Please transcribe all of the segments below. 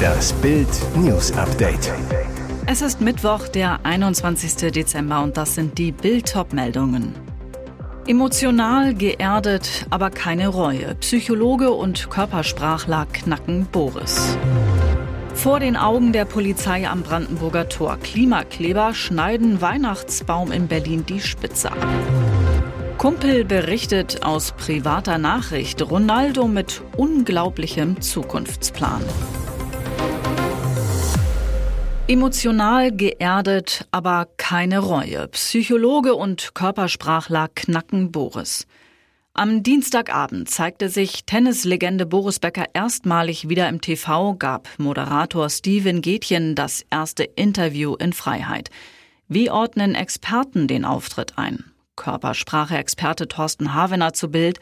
Das Bild News Update. Es ist Mittwoch, der 21. Dezember und das sind die Bild meldungen Emotional geerdet, aber keine Reue. Psychologe und Körpersprachler knacken Boris. Vor den Augen der Polizei am Brandenburger Tor. Klimakleber schneiden Weihnachtsbaum in Berlin die Spitze ab. Kumpel berichtet aus privater Nachricht Ronaldo mit unglaublichem Zukunftsplan. Emotional geerdet, aber keine Reue. Psychologe und Körpersprachler knacken Boris. Am Dienstagabend zeigte sich Tennislegende Boris Becker erstmalig wieder im TV, gab Moderator Steven Gätjen das erste Interview in Freiheit. Wie ordnen Experten den Auftritt ein? Körpersprache-Experte Thorsten Havener zu Bild.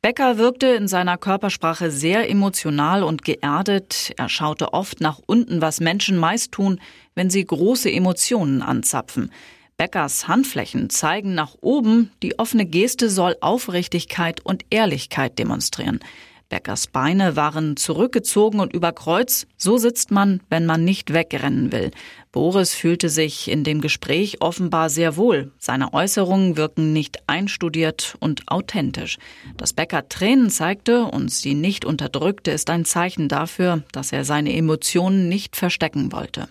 Becker wirkte in seiner Körpersprache sehr emotional und geerdet. Er schaute oft nach unten, was Menschen meist tun, wenn sie große Emotionen anzapfen. Beckers Handflächen zeigen nach oben, die offene Geste soll Aufrichtigkeit und Ehrlichkeit demonstrieren. Beckers Beine waren zurückgezogen und über Kreuz. So sitzt man, wenn man nicht wegrennen will. Boris fühlte sich in dem Gespräch offenbar sehr wohl. Seine Äußerungen wirken nicht einstudiert und authentisch. Dass Becker Tränen zeigte und sie nicht unterdrückte, ist ein Zeichen dafür, dass er seine Emotionen nicht verstecken wollte.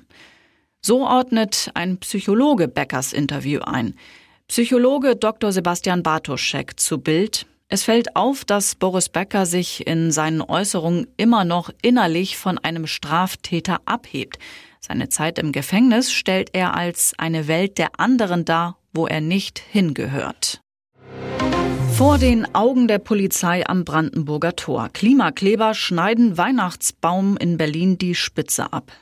So ordnet ein Psychologe Beckers Interview ein. Psychologe Dr. Sebastian Bartoschek zu Bild. Es fällt auf, dass Boris Becker sich in seinen Äußerungen immer noch innerlich von einem Straftäter abhebt. Seine Zeit im Gefängnis stellt er als eine Welt der anderen dar, wo er nicht hingehört. Vor den Augen der Polizei am Brandenburger Tor. Klimakleber schneiden Weihnachtsbaum in Berlin die Spitze ab.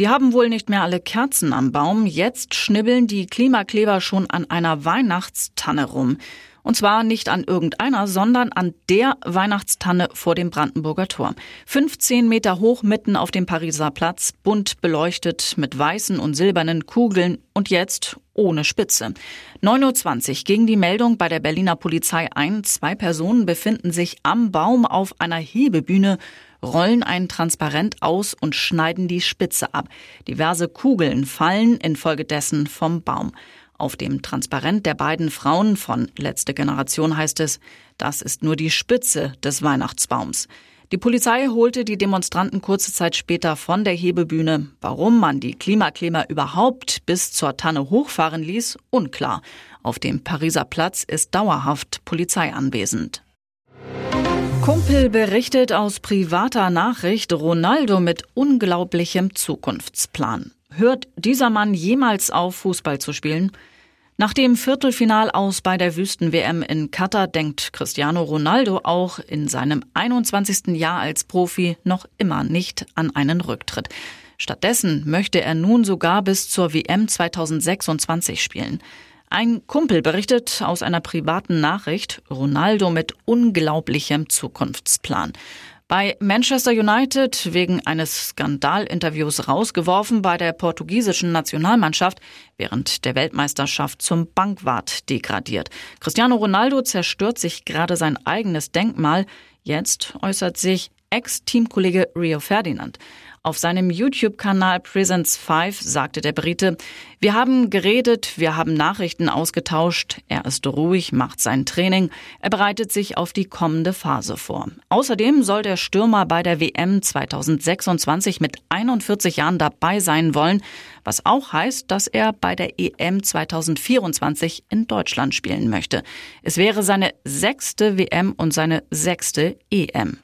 Die haben wohl nicht mehr alle Kerzen am Baum. Jetzt schnibbeln die Klimakleber schon an einer Weihnachtstanne rum. Und zwar nicht an irgendeiner, sondern an der Weihnachtstanne vor dem Brandenburger Tor. 15 Meter hoch mitten auf dem Pariser Platz, bunt beleuchtet mit weißen und silbernen Kugeln und jetzt ohne Spitze. 9.20 Uhr ging die Meldung bei der Berliner Polizei ein. Zwei Personen befinden sich am Baum auf einer Hebebühne rollen ein Transparent aus und schneiden die Spitze ab. Diverse Kugeln fallen infolgedessen vom Baum. Auf dem Transparent der beiden Frauen von Letzte Generation heißt es, das ist nur die Spitze des Weihnachtsbaums. Die Polizei holte die Demonstranten kurze Zeit später von der Hebebühne. Warum man die Klimakleber überhaupt bis zur Tanne hochfahren ließ, unklar. Auf dem Pariser Platz ist dauerhaft Polizei anwesend. Kumpel berichtet aus privater Nachricht Ronaldo mit unglaublichem Zukunftsplan. Hört dieser Mann jemals auf, Fußball zu spielen? Nach dem Viertelfinal aus bei der Wüsten-WM in Katar denkt Cristiano Ronaldo auch in seinem 21. Jahr als Profi noch immer nicht an einen Rücktritt. Stattdessen möchte er nun sogar bis zur WM 2026 spielen. Ein Kumpel berichtet aus einer privaten Nachricht Ronaldo mit unglaublichem Zukunftsplan. Bei Manchester United wegen eines Skandalinterviews rausgeworfen, bei der portugiesischen Nationalmannschaft während der Weltmeisterschaft zum Bankwart degradiert. Cristiano Ronaldo zerstört sich gerade sein eigenes Denkmal. Jetzt äußert sich Ex-Teamkollege Rio Ferdinand. Auf seinem YouTube-Kanal Presence 5 sagte der Brite, wir haben geredet, wir haben Nachrichten ausgetauscht, er ist ruhig, macht sein Training, er bereitet sich auf die kommende Phase vor. Außerdem soll der Stürmer bei der WM 2026 mit 41 Jahren dabei sein wollen, was auch heißt, dass er bei der EM 2024 in Deutschland spielen möchte. Es wäre seine sechste WM und seine sechste EM.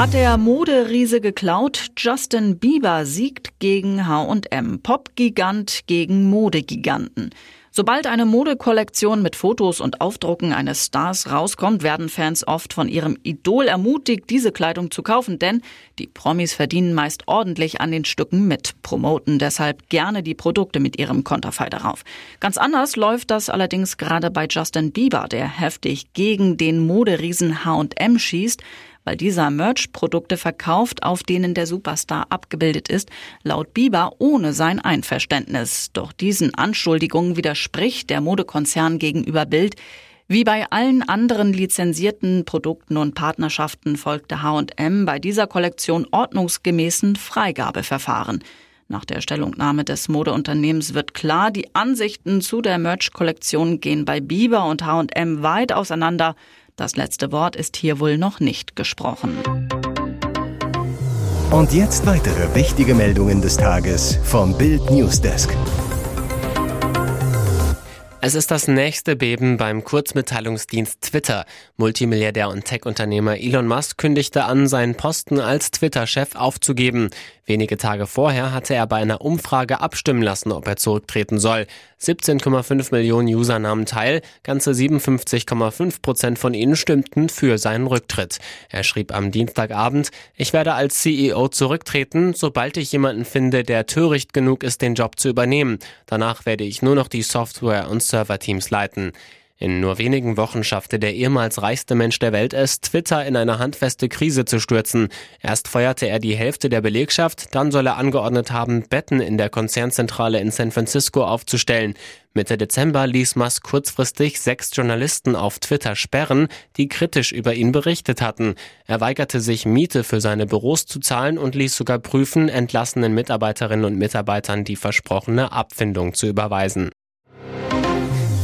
Hat der Moderiese geklaut? Justin Bieber siegt gegen H&M. Popgigant gegen Modegiganten. Sobald eine Modekollektion mit Fotos und Aufdrucken eines Stars rauskommt, werden Fans oft von ihrem Idol ermutigt, diese Kleidung zu kaufen, denn die Promis verdienen meist ordentlich an den Stücken mit, promoten deshalb gerne die Produkte mit ihrem Konterfei darauf. Ganz anders läuft das allerdings gerade bei Justin Bieber, der heftig gegen den Moderiesen H&M schießt, weil dieser Merch Produkte verkauft, auf denen der Superstar abgebildet ist, laut Bieber ohne sein Einverständnis. Doch diesen Anschuldigungen widerspricht der Modekonzern gegenüber Bild. Wie bei allen anderen lizenzierten Produkten und Partnerschaften folgte H&M bei dieser Kollektion ordnungsgemäßen Freigabeverfahren. Nach der Stellungnahme des Modeunternehmens wird klar, die Ansichten zu der Merch-Kollektion gehen bei Bieber und H&M weit auseinander. Das letzte Wort ist hier wohl noch nicht gesprochen. Und jetzt weitere wichtige Meldungen des Tages vom Bild Newsdesk. Es ist das nächste Beben beim Kurzmitteilungsdienst Twitter. Multimilliardär und Tech-Unternehmer Elon Musk kündigte an, seinen Posten als Twitter-Chef aufzugeben. Wenige Tage vorher hatte er bei einer Umfrage abstimmen lassen, ob er zurücktreten soll. 17,5 Millionen User nahmen teil, ganze 57,5 Prozent von ihnen stimmten für seinen Rücktritt. Er schrieb am Dienstagabend, ich werde als CEO zurücktreten, sobald ich jemanden finde, der töricht genug ist, den Job zu übernehmen. Danach werde ich nur noch die Software und Serverteams leiten. In nur wenigen Wochen schaffte der ehemals reichste Mensch der Welt es, Twitter in eine handfeste Krise zu stürzen. Erst feuerte er die Hälfte der Belegschaft, dann soll er angeordnet haben, Betten in der Konzernzentrale in San Francisco aufzustellen. Mitte Dezember ließ Musk kurzfristig sechs Journalisten auf Twitter sperren, die kritisch über ihn berichtet hatten. Er weigerte sich, Miete für seine Büros zu zahlen und ließ sogar prüfen, entlassenen Mitarbeiterinnen und Mitarbeitern die versprochene Abfindung zu überweisen.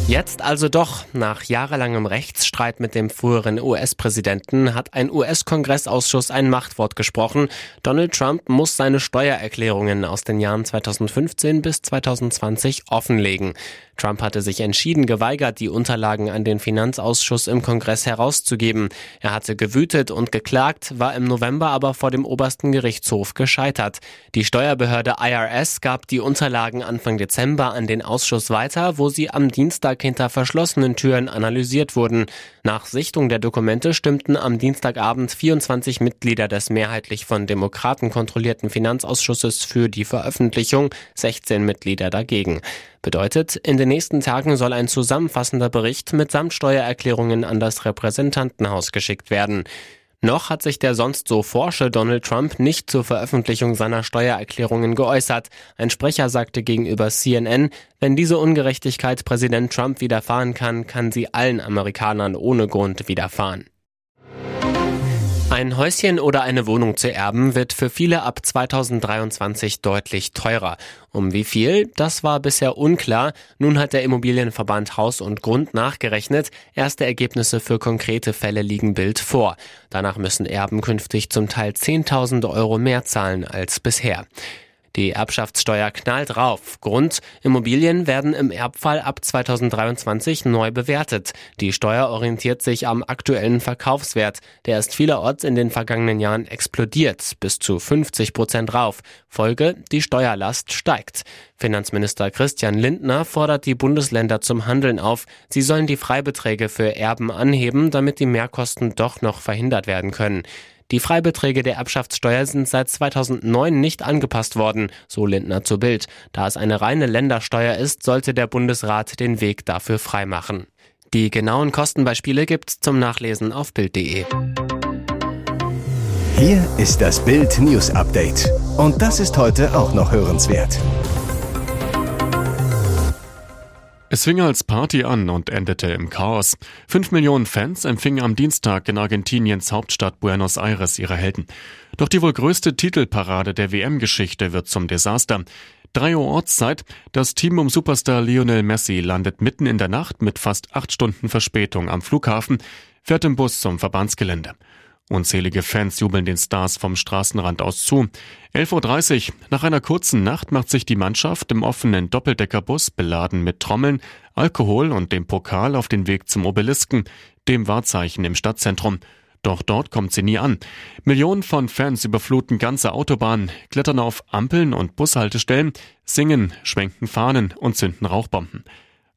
Jetzt also doch, nach jahrelangem Rechtsstreit mit dem früheren US-Präsidenten hat ein US-Kongressausschuss ein Machtwort gesprochen. Donald Trump muss seine Steuererklärungen aus den Jahren 2015 bis 2020 offenlegen. Trump hatte sich entschieden geweigert, die Unterlagen an den Finanzausschuss im Kongress herauszugeben. Er hatte gewütet und geklagt, war im November aber vor dem obersten Gerichtshof gescheitert. Die Steuerbehörde IRS gab die Unterlagen Anfang Dezember an den Ausschuss weiter, wo sie am Dienstag hinter verschlossenen Türen analysiert wurden. Nach Sichtung der Dokumente stimmten am Dienstagabend 24 Mitglieder des mehrheitlich von Demokraten kontrollierten Finanzausschusses für die Veröffentlichung, 16 Mitglieder dagegen. Bedeutet, in den nächsten Tagen soll ein zusammenfassender Bericht mit Steuererklärungen an das Repräsentantenhaus geschickt werden. Noch hat sich der sonst so forsche Donald Trump nicht zur Veröffentlichung seiner Steuererklärungen geäußert. Ein Sprecher sagte gegenüber CNN, wenn diese Ungerechtigkeit Präsident Trump widerfahren kann, kann sie allen Amerikanern ohne Grund widerfahren. Ein Häuschen oder eine Wohnung zu erben wird für viele ab 2023 deutlich teurer. Um wie viel? Das war bisher unklar. Nun hat der Immobilienverband Haus und Grund nachgerechnet. Erste Ergebnisse für konkrete Fälle liegen Bild vor. Danach müssen Erben künftig zum Teil 10.000 Euro mehr zahlen als bisher. Die Erbschaftssteuer knallt rauf. Grund, Immobilien werden im Erbfall ab 2023 neu bewertet. Die Steuer orientiert sich am aktuellen Verkaufswert. Der ist vielerorts in den vergangenen Jahren explodiert, bis zu 50 Prozent rauf. Folge, die Steuerlast steigt. Finanzminister Christian Lindner fordert die Bundesländer zum Handeln auf. Sie sollen die Freibeträge für Erben anheben, damit die Mehrkosten doch noch verhindert werden können. Die Freibeträge der Erbschaftssteuer sind seit 2009 nicht angepasst worden, so Lindner zu Bild. Da es eine reine Ländersteuer ist, sollte der Bundesrat den Weg dafür freimachen. Die genauen Kostenbeispiele gibt's zum Nachlesen auf Bild.de. Hier ist das Bild News Update. Und das ist heute auch noch hörenswert. Es fing als Party an und endete im Chaos. Fünf Millionen Fans empfingen am Dienstag in Argentiniens Hauptstadt Buenos Aires ihre Helden. Doch die wohl größte Titelparade der WM-Geschichte wird zum Desaster. Drei Uhr Ortszeit, das Team um Superstar Lionel Messi landet mitten in der Nacht mit fast acht Stunden Verspätung am Flughafen, fährt im Bus zum Verbandsgelände. Unzählige Fans jubeln den Stars vom Straßenrand aus zu. 11.30 Uhr. Nach einer kurzen Nacht macht sich die Mannschaft im offenen Doppeldeckerbus, beladen mit Trommeln, Alkohol und dem Pokal auf den Weg zum Obelisken, dem Wahrzeichen im Stadtzentrum. Doch dort kommt sie nie an. Millionen von Fans überfluten ganze Autobahnen, klettern auf Ampeln und Bushaltestellen, singen, schwenken Fahnen und zünden Rauchbomben.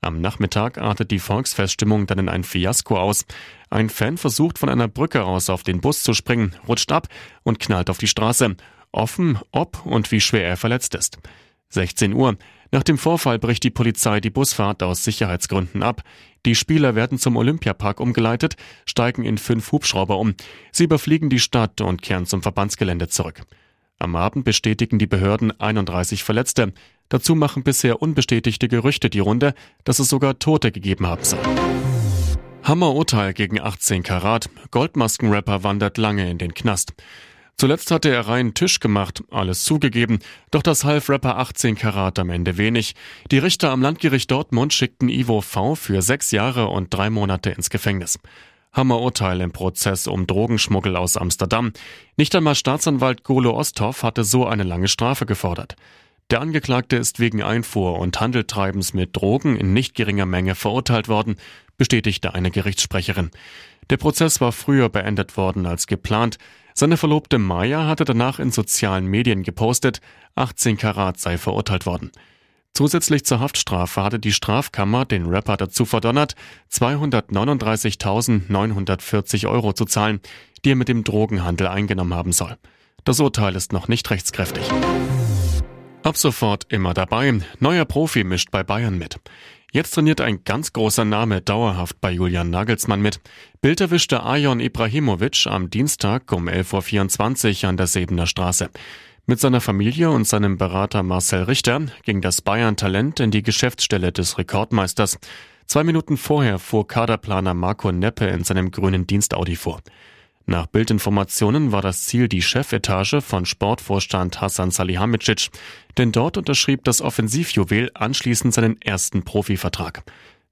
Am Nachmittag artet die Volksfeststimmung dann in ein Fiasko aus. Ein Fan versucht von einer Brücke aus auf den Bus zu springen, rutscht ab und knallt auf die Straße. Offen, ob und wie schwer er verletzt ist. 16 Uhr. Nach dem Vorfall bricht die Polizei die Busfahrt aus Sicherheitsgründen ab. Die Spieler werden zum Olympiapark umgeleitet, steigen in fünf Hubschrauber um. Sie überfliegen die Stadt und kehren zum Verbandsgelände zurück. Am Abend bestätigen die Behörden 31 Verletzte. Dazu machen bisher unbestätigte Gerüchte die Runde, dass es sogar Tote gegeben haben soll. Hammerurteil gegen 18 Karat. Goldmaskenrapper wandert lange in den Knast. Zuletzt hatte er reinen Tisch gemacht, alles zugegeben, doch das half Rapper 18 Karat am Ende wenig. Die Richter am Landgericht Dortmund schickten Ivo V für sechs Jahre und drei Monate ins Gefängnis. Hammerurteil im Prozess um Drogenschmuggel aus Amsterdam. Nicht einmal Staatsanwalt Golo Osthoff hatte so eine lange Strafe gefordert. Der Angeklagte ist wegen Einfuhr und Handeltreibens mit Drogen in nicht geringer Menge verurteilt worden, bestätigte eine Gerichtssprecherin. Der Prozess war früher beendet worden als geplant. Seine Verlobte Maya hatte danach in sozialen Medien gepostet, 18 Karat sei verurteilt worden. Zusätzlich zur Haftstrafe hatte die Strafkammer den Rapper dazu verdonnert, 239.940 Euro zu zahlen, die er mit dem Drogenhandel eingenommen haben soll. Das Urteil ist noch nicht rechtskräftig. Ab sofort immer dabei. Neuer Profi mischt bei Bayern mit. Jetzt trainiert ein ganz großer Name dauerhaft bei Julian Nagelsmann mit. Bild erwischte Ajon Ibrahimovic am Dienstag um 11.24 Uhr an der Sebener Straße. Mit seiner Familie und seinem Berater Marcel Richter ging das Bayern-Talent in die Geschäftsstelle des Rekordmeisters. Zwei Minuten vorher fuhr Kaderplaner Marco Neppe in seinem grünen Dienstaudi vor. Nach Bildinformationen war das Ziel die Chefetage von Sportvorstand Hassan Salihamidzic, denn dort unterschrieb das Offensivjuwel anschließend seinen ersten Profivertrag.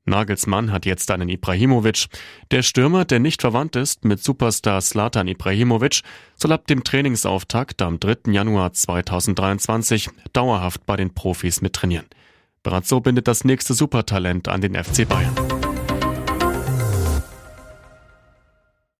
Nagelsmann hat jetzt einen Ibrahimovic. Der Stürmer, der nicht verwandt ist mit Superstar Slatan Ibrahimovic, soll ab dem Trainingsauftakt am 3. Januar 2023 dauerhaft bei den Profis mittrainieren. Bereits bindet das nächste Supertalent an den FC Bayern.